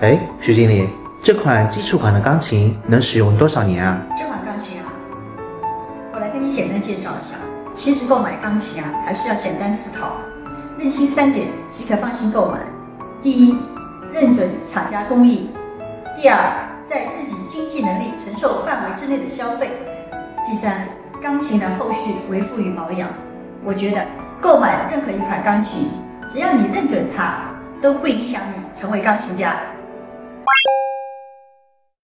哎，徐经理，这款基础款的钢琴能使用多少年啊？这款钢琴啊，我来跟你简单介绍一下。其实购买钢琴啊，还是要简单思考，认清三点即可放心购买。第一，认准厂家工艺；第二，在自己经济能力承受范围之内的消费；第三，钢琴的后续维护与保养。我觉得购买任何一款钢琴，只要你认准它，都会影响你成为钢琴家。